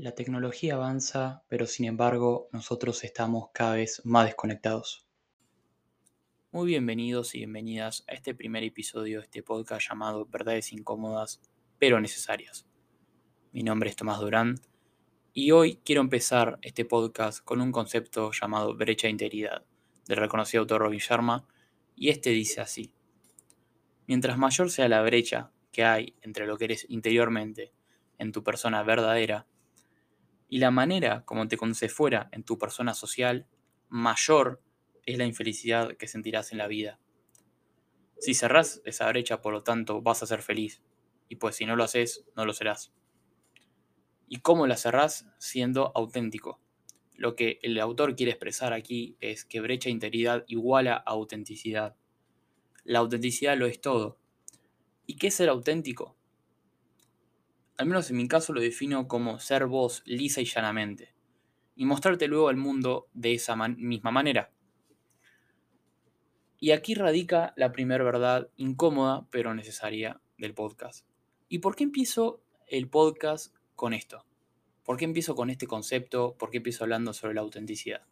La tecnología avanza, pero sin embargo nosotros estamos cada vez más desconectados. Muy bienvenidos y bienvenidas a este primer episodio de este podcast llamado Verdades incómodas, pero necesarias. Mi nombre es Tomás Durán y hoy quiero empezar este podcast con un concepto llamado brecha de integridad, del reconocido autor Robin Sharma, y este dice así. Mientras mayor sea la brecha que hay entre lo que eres interiormente en tu persona verdadera y la manera como te conoces fuera en tu persona social, mayor es la infelicidad que sentirás en la vida. Si cerrás esa brecha, por lo tanto, vas a ser feliz. Y pues si no lo haces, no lo serás. ¿Y cómo la cerrás? Siendo auténtico. Lo que el autor quiere expresar aquí es que brecha e integridad iguala a autenticidad. La autenticidad lo es todo. ¿Y qué es ser auténtico? Al menos en mi caso lo defino como ser vos lisa y llanamente, y mostrarte luego al mundo de esa misma manera. Y aquí radica la primera verdad incómoda pero necesaria del podcast. ¿Y por qué empiezo el podcast con esto? ¿Por qué empiezo con este concepto? ¿Por qué empiezo hablando sobre la autenticidad?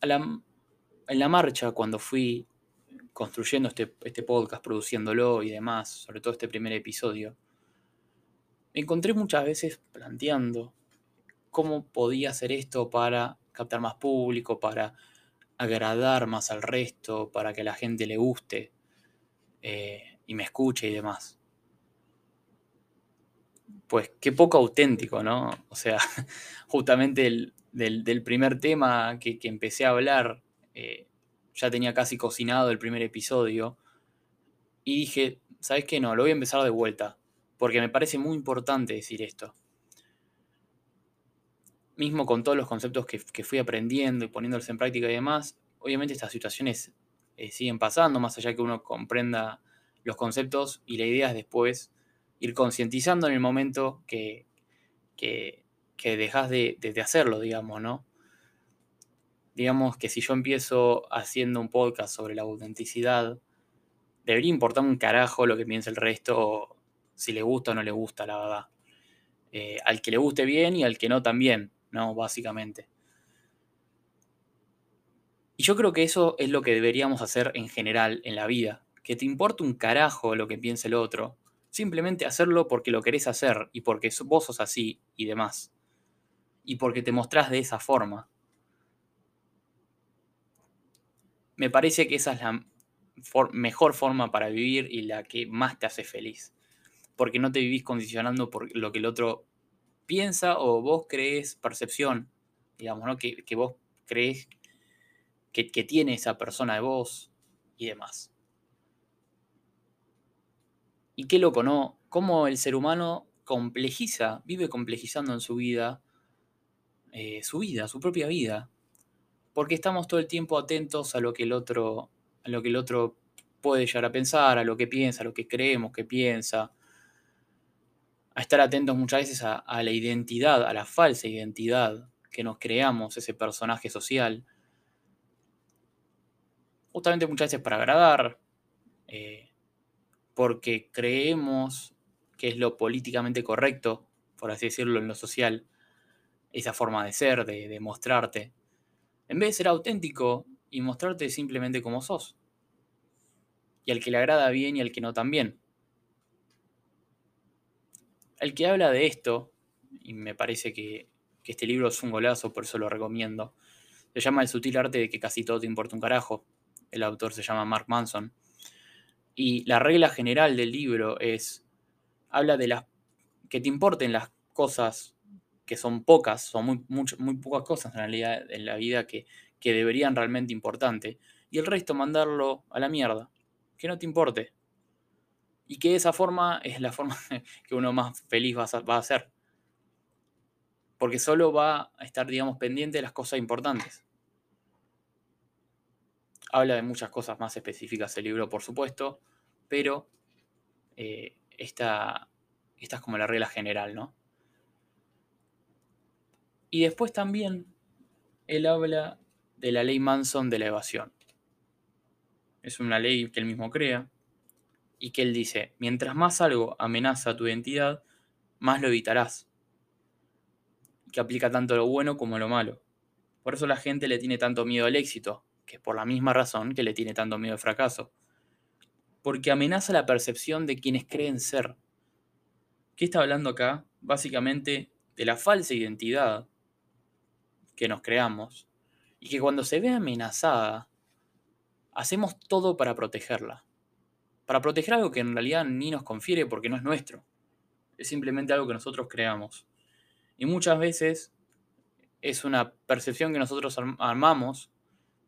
en la marcha, cuando fui construyendo este, este, podcast, produciéndolo y demás, sobre todo este primer episodio, me encontré muchas veces planteando cómo podía hacer esto para captar más público, para agradar más al resto, para que a la gente le guste eh, y me escuche y demás. Pues qué poco auténtico, ¿no? O sea, justamente del, primer tema que, empecé a hablar, eh, ya tenía casi cocinado el primer episodio. Y dije, ¿sabes qué? No, lo voy a empezar de vuelta. Porque me parece muy importante decir esto. Mismo con todos los conceptos que, fui aprendiendo y poniéndolos en práctica y demás, obviamente estas situaciones eh, siguen pasando, más allá que uno comprenda los conceptos y la idea es después ir concientizando en el momento que, que, dejas de, de, hacerlo, digamos, ¿no? Digamos que si yo empiezo haciendo un podcast sobre la autenticidad, debería importar un carajo lo que piense el resto, si le gusta o no le gusta, la verdad. Eh, al que le guste bien y al que no también, ¿no? Básicamente. Y yo creo que eso es lo que deberíamos hacer en general en la vida. Que te importe un carajo lo que piense el otro. Simplemente hacerlo porque lo querés hacer y porque vos sos así y demás. Y porque te mostrás de esa forma. Me parece que esa es la mejor forma para vivir y la que más te hace feliz. Porque no te vivís condicionando por lo que el otro piensa o vos crees percepción, digamos, ¿no? que, vos crees que, tiene esa persona de vos y demás. Y qué loco, ¿no? Cómo el ser humano complejiza, vive complejizando en su vida, eh, su vida, su propia vida porque estamos todo el tiempo atentos a lo que el otro, a lo que el otro puede llegar a pensar, a lo que piensa, a lo que creemos que piensa, a estar atentos muchas veces a, la identidad, a la falsa identidad que nos creamos, ese personaje social, justamente muchas veces para agradar, eh, porque creemos que es lo políticamente correcto, por así decirlo, en lo social, esa forma de ser, de, de mostrarte en vez de ser auténtico y mostrarte simplemente como sos. Y al que le agrada bien y al que no también. El que habla de esto, y me parece que, este libro es un golazo, por eso lo recomiendo, se llama El sutil arte de que casi todo te importa un carajo. El autor se llama Mark Manson. Y la regla general del libro es, habla de las, que te importen las cosas que son pocas, son muy, muy pocas cosas en realidad en la vida que, deberían realmente importante, y el resto mandarlo a la mierda, que no te importe. Y que esa forma es la forma que uno más feliz va a, va a ser. Porque solo va a estar, digamos, pendiente de las cosas importantes. Habla de muchas cosas más específicas el libro, por supuesto, pero eh, esta, esta es como la regla general, ¿no? Y después también él habla de la ley Manson de la evasión. Es una ley que él mismo crea y que él dice, mientras más algo amenaza tu identidad, más lo evitarás. Que aplica tanto lo bueno como lo malo. Por eso la gente le tiene tanto miedo al éxito, que es por la misma razón que le tiene tanto miedo al fracaso. Porque amenaza la percepción de quienes creen ser. ¿Qué está hablando acá? Básicamente de la falsa identidad que nos creamos y que cuando se ve amenazada, hacemos todo para protegerla. Para proteger algo que en realidad ni nos confiere porque no es nuestro. Es simplemente algo que nosotros creamos. Y muchas veces es una percepción que nosotros armamos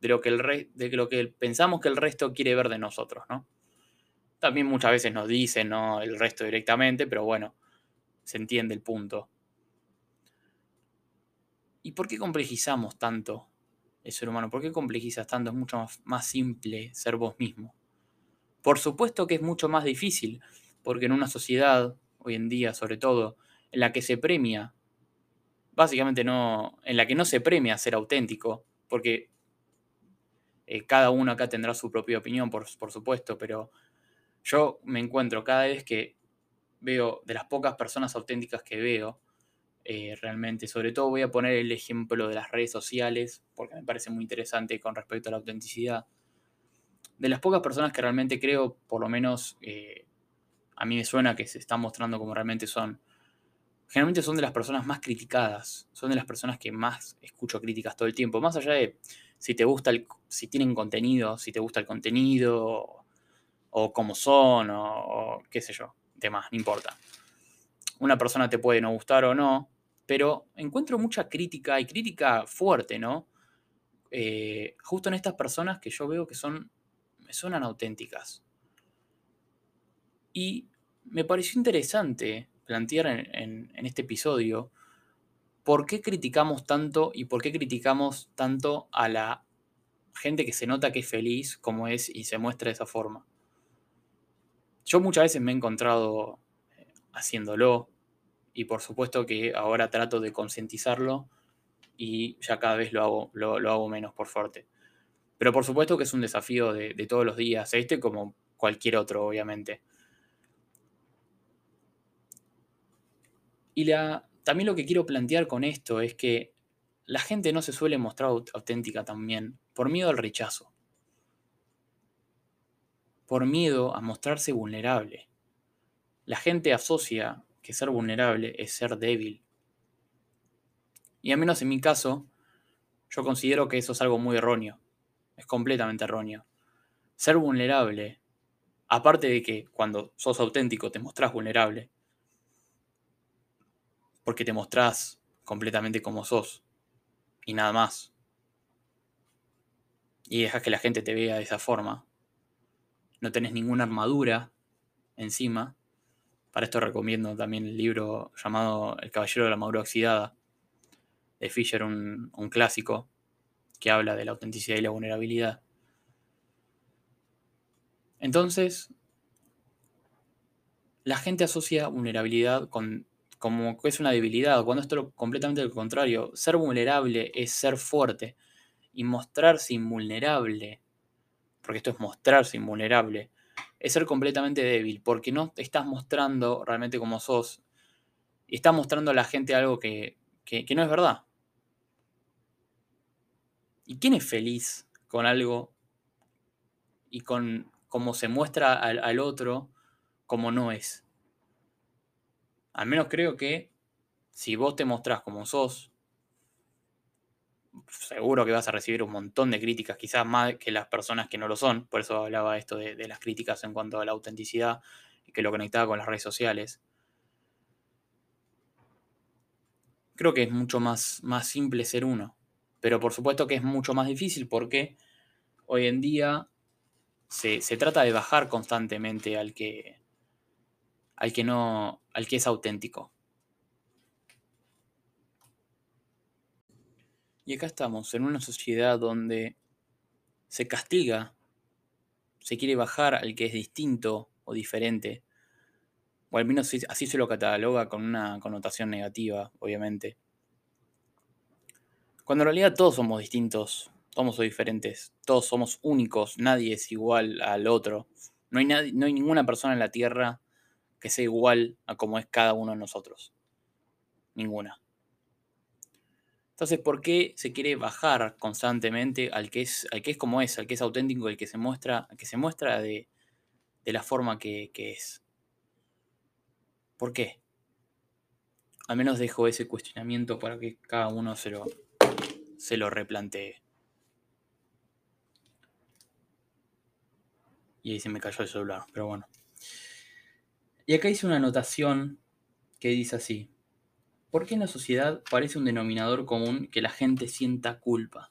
de lo que, el lo que pensamos que el resto quiere ver de nosotros, ¿no? También muchas veces nos dicen ¿no? el resto directamente, pero bueno, se entiende el punto. ¿Y por qué complejizamos tanto el ser humano? ¿Por qué complejizas tanto? Es mucho más, simple ser vos mismo. Por supuesto que es mucho más difícil, porque en una sociedad, hoy en día sobre todo, en la que se premia, básicamente no, en la que no se premia ser auténtico, porque eh, cada uno acá tendrá su propia opinión, por, por supuesto, pero yo me encuentro cada vez que veo de las pocas personas auténticas que veo, eh, realmente. Sobre todo voy a poner el ejemplo de las redes sociales, porque me parece muy interesante con respecto a la autenticidad. De las pocas personas que realmente creo, por lo menos eh, a mí me suena que se están mostrando como realmente son, generalmente son de las personas más criticadas, son de las personas que más escucho críticas todo el tiempo, más allá de si te gusta, el, si tienen contenido, si te gusta el contenido, o, cómo son, o, o qué sé yo, demás, no importa una persona te puede no gustar o no, pero encuentro mucha crítica y crítica fuerte, ¿no? Eh, justo en estas personas que yo veo que son, me suenan auténticas. Y me pareció interesante plantear en, en este episodio por qué criticamos tanto y por qué criticamos tanto a la gente que se nota que es feliz como es y se muestra de esa forma. Yo muchas veces me he encontrado haciéndolo. Y por supuesto que ahora trato de concientizarlo y ya cada vez lo hago, lo, hago menos por fuerte. Pero por supuesto que es un desafío de, todos los días, este como cualquier otro, obviamente. Y la, también lo que quiero plantear con esto es que la gente no se suele mostrar auténtica también por miedo al rechazo, por miedo a mostrarse vulnerable. La gente asocia ser vulnerable es ser débil. Y al menos en mi caso, yo considero que eso es algo muy erróneo. Es completamente erróneo. Ser vulnerable, aparte de que cuando sos auténtico te mostrás vulnerable, porque te mostrás completamente como sos y nada más. Y dejas que la gente te vea de esa forma. No tenés ninguna armadura encima para esto recomiendo también el libro llamado El Caballero de la Madura Oxidada, de Fisher, un, clásico que habla de la autenticidad y la vulnerabilidad. Entonces, la gente asocia vulnerabilidad con, como que es una debilidad, cuando esto es completamente lo contrario. Ser vulnerable es ser fuerte y mostrarse invulnerable, porque esto es mostrarse invulnerable, es ser completamente débil, porque no te estás mostrando realmente como sos y estás mostrando a la gente algo que, no es verdad. ¿Y quién es feliz con algo y con cómo se muestra al, al otro como no es? Al menos creo que si vos te mostrás como sos, seguro que vas a recibir un montón de críticas, quizás más que las personas que no lo son. Por eso hablaba esto de, las críticas en cuanto a la autenticidad y que lo conectaba con las redes sociales. Creo que es mucho más, más simple ser uno. Pero por supuesto que es mucho más difícil porque hoy en día se, se trata de bajar constantemente al que, al que no, al que es auténtico. Y acá estamos, en una sociedad donde se castiga, se quiere bajar al que es distinto o diferente, o al menos así se lo cataloga con una connotación negativa, obviamente. Cuando en realidad todos somos distintos, todos somos diferentes, todos somos únicos, nadie es igual al otro. No hay, nadie, no hay ninguna persona en la Tierra que sea igual a como es cada uno de nosotros. Ninguna. Entonces, ¿por qué se quiere bajar constantemente al que es, al que es como es, al que es auténtico, al que se muestra, que se muestra de, la forma que, es? ¿Por qué? Al menos dejo ese cuestionamiento para que cada uno se lo replantee. Y ahí se me cayó el celular, pero bueno. Y acá hice una anotación que dice así. ¿Por qué en la sociedad parece un denominador común que la gente sienta culpa?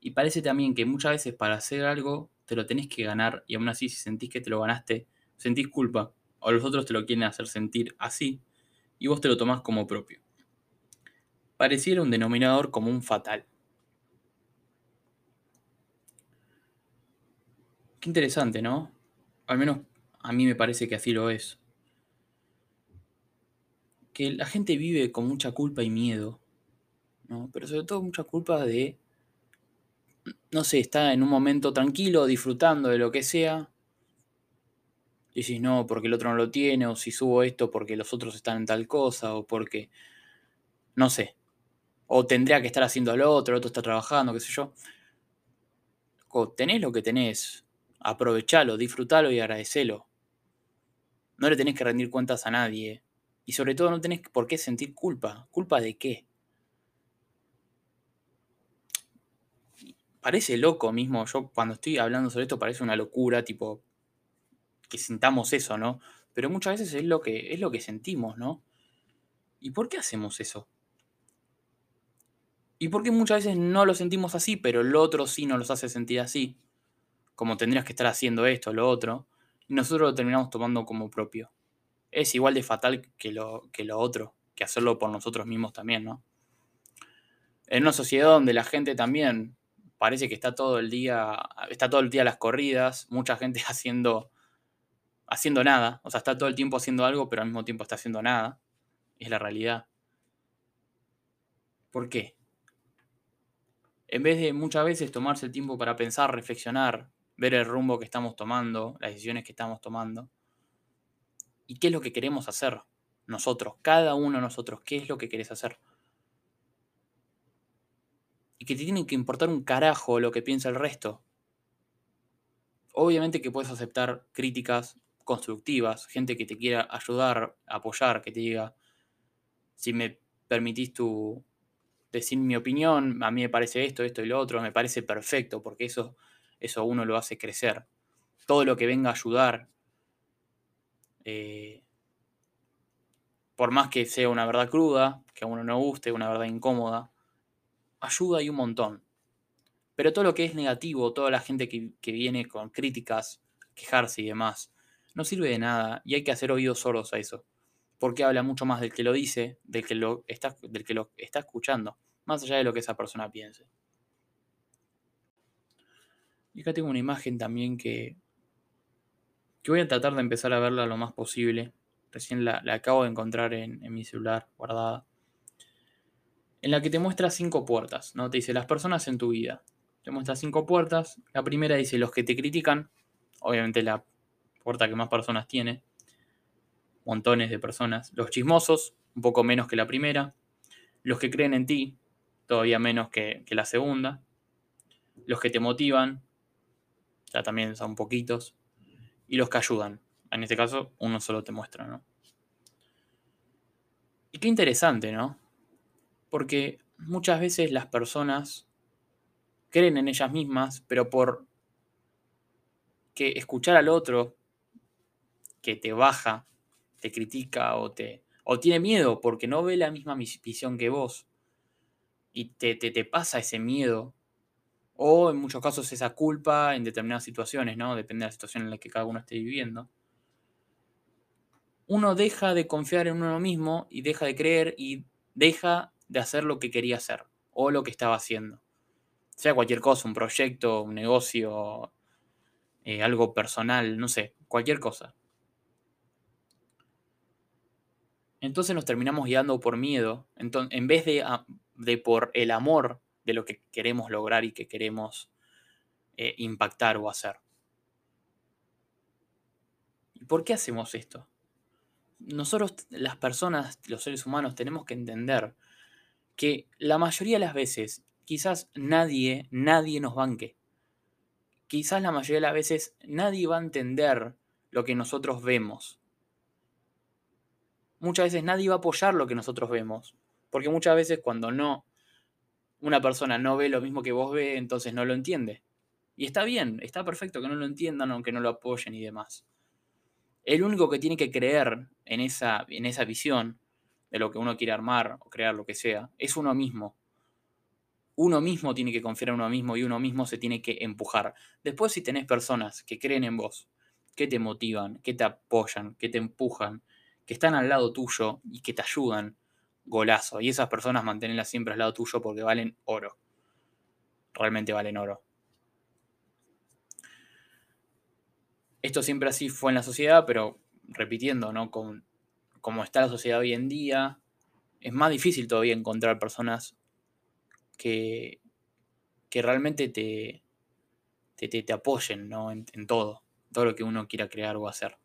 Y parece también que muchas veces para hacer algo te lo tenés que ganar y aún así si sentís que te lo ganaste, sentís culpa. O los otros te lo quieren hacer sentir así y vos te lo tomás como propio. Pareciera un denominador común fatal. Qué interesante, ¿no? Al menos a mí me parece que así lo es. Que la gente vive con mucha culpa y miedo, ¿no? Pero sobre todo mucha culpa de, no sé, está en un momento tranquilo, disfrutando de lo que sea. Y si no, porque el otro no lo tiene, o si subo esto porque los otros están en tal cosa, o porque, no sé, o tendría que estar haciendo lo otro, el otro está trabajando, qué sé yo. O tenés lo que tenés, aprovechalo, disfrutalo y agradecelo. No le tenés que rendir cuentas a nadie. Y sobre todo no tenés por qué sentir culpa. ¿Culpa de qué? Parece loco mismo. Yo cuando estoy hablando sobre esto parece una locura, tipo, que sintamos eso, ¿no? Pero muchas veces es lo que, es lo que sentimos, ¿no? ¿Y por qué hacemos eso? ¿Y por qué muchas veces no lo sentimos así, pero el otro sí nos los hace sentir así? como tendrías que estar haciendo esto, lo otro, y nosotros lo terminamos tomando como propio. Es igual de fatal que lo, que lo otro, que hacerlo por nosotros mismos también, ¿no? En una sociedad donde la gente también parece que está todo el día, está todo el día a las corridas, mucha gente haciendo, haciendo nada, o sea, está todo el tiempo haciendo algo, pero al mismo tiempo está haciendo nada, es la realidad. ¿Por qué? En vez de muchas veces tomarse el tiempo para pensar, reflexionar, ver el rumbo que estamos tomando, las decisiones que estamos tomando. ¿Y qué es lo que queremos hacer? Nosotros, cada uno de nosotros, ¿qué es lo que querés hacer? Y que te tiene que importar un carajo lo que piensa el resto. Obviamente que puedes aceptar críticas constructivas, gente que te quiera ayudar, apoyar, que te diga, si me permitís tu, decir mi opinión, a mí me parece esto, esto y lo otro, me parece perfecto, porque eso eso uno lo hace crecer. Todo lo que venga a ayudar, eh, por más que sea una verdad cruda, que a uno no guste, una verdad incómoda, ayuda y un montón. Pero todo lo que es negativo, toda la gente que, viene con críticas, quejarse y demás, no sirve de nada y hay que hacer oídos sordos a eso. Porque habla mucho más del que lo dice, del que lo está, del que lo está escuchando, más allá de lo que esa persona piense. Y acá tengo una imagen también que, que voy a tratar de empezar a verla lo más posible. Recién la, acabo de encontrar en, mi celular guardada. En la que te muestra cinco puertas, ¿no? Te dice las personas en tu vida. Te muestra cinco puertas. La primera dice los que te critican. Obviamente la puerta que más personas tiene. Montones de personas. Los chismosos, un poco menos que la primera. Los que creen en ti, todavía menos que la segunda. Los que te motivan, ya también son poquitos, y los que ayudan. En este caso, uno solo te muestra, ¿no? Y qué interesante, ¿no? Porque muchas veces las personas creen en ellas mismas, pero por que escuchar al otro que te baja, te critica o te o tiene miedo porque no ve la misma visión que vos y te, te, te pasa ese miedo o en muchos casos esa culpa en determinadas situaciones, ¿no? Depende de la situación en la que cada uno esté viviendo. Uno deja de confiar en uno mismo y deja de creer y deja de hacer lo que quería hacer o lo que estaba haciendo. Sea cualquier cosa, un proyecto, un negocio, eh, algo personal, no sé, cualquier cosa. Entonces nos terminamos guiando por miedo, en vez de, de por el amor de lo que queremos lograr y que queremos eh, impactar o hacer. ¿Y por qué hacemos esto? nosotros, las personas, los seres humanos, tenemos que entender que la mayoría de las veces quizás nadie, nadie nos banque. Quizás la mayoría de las veces nadie va a entender lo que nosotros vemos. Muchas veces nadie va a apoyar lo que nosotros vemos. Porque muchas veces cuando no, una persona no ve lo mismo que vos ve, entonces no lo entiende. Y está bien, está perfecto que no lo entiendan, aunque no lo apoyen y demás. El único que tiene que creer en esa, en esa visión de lo que uno quiere armar o crear, lo que sea, es uno mismo. Uno mismo tiene que confiar en uno mismo y uno mismo se tiene que empujar. Después si tenés personas que creen en vos, que te motivan, que te apoyan, que te empujan, que están al lado tuyo y que te ayudan, golazo. Y esas personas mantenerlas siempre al lado tuyo porque valen oro. Realmente valen oro. Esto siempre así fue en la sociedad, pero repitiendo, ¿no? Con, como está la sociedad hoy en día, es más difícil todavía encontrar personas que, que realmente te, te, apoyen ¿no? en, en, todo, todo lo que uno quiera crear o hacer.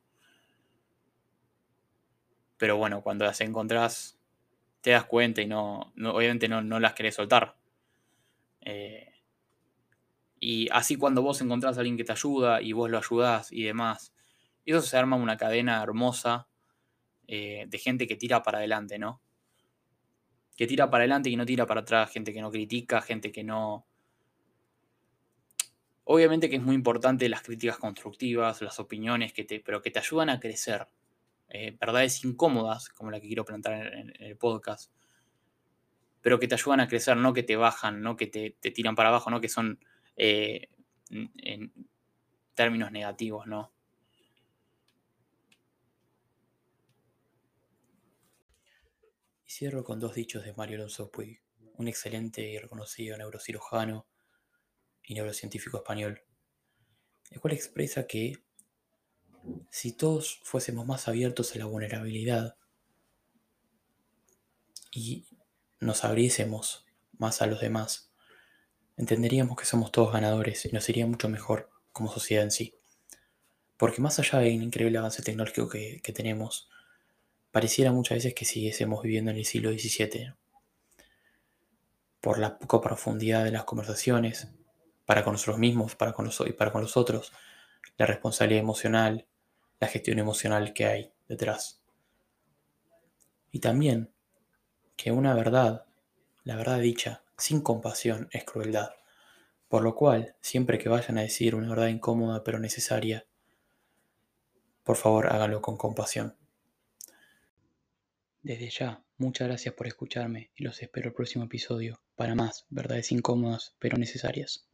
Pero bueno, cuando las encontrás, te das cuenta y no, obviamente no, las querés soltar. Eh, y así cuando vos encontrás a alguien que te ayuda y vos lo ayudás y demás, eso se arma una cadena hermosa eh, de gente que tira para adelante, ¿no? Que tira para adelante y no tira para atrás, gente que no critica, gente que no... Obviamente que es muy importante las críticas constructivas, las opiniones, que te, pero que te ayudan a crecer. Eh, verdades incómodas, como la que quiero plantar en, el podcast, pero que te ayudan a crecer, no que te bajan, no que te, tiran para abajo, no que son eh, en términos negativos, ¿no? Y cierro con dos dichos de Mario Alonso Puig, un excelente y reconocido neurocirujano y neurocientífico español, el cual expresa que si todos fuésemos más abiertos a la vulnerabilidad y nos abriésemos más a los demás, entenderíamos que somos todos ganadores y nos iría mucho mejor como sociedad en sí. Porque más allá del increíble avance tecnológico que, tenemos, pareciera muchas veces que siguiésemos viviendo en el siglo XVII. Por la poca profundidad de las conversaciones, para con nosotros mismos para con y para con los otros, la responsabilidad emocional, la gestión emocional que hay detrás. Y también que una verdad, la verdad dicha, sin compasión, es crueldad. Por lo cual, siempre que vayan a decir una verdad incómoda pero necesaria, por favor háganlo con compasión. Desde ya, muchas gracias por escucharme y los espero el próximo episodio para más verdades incómodas pero necesarias.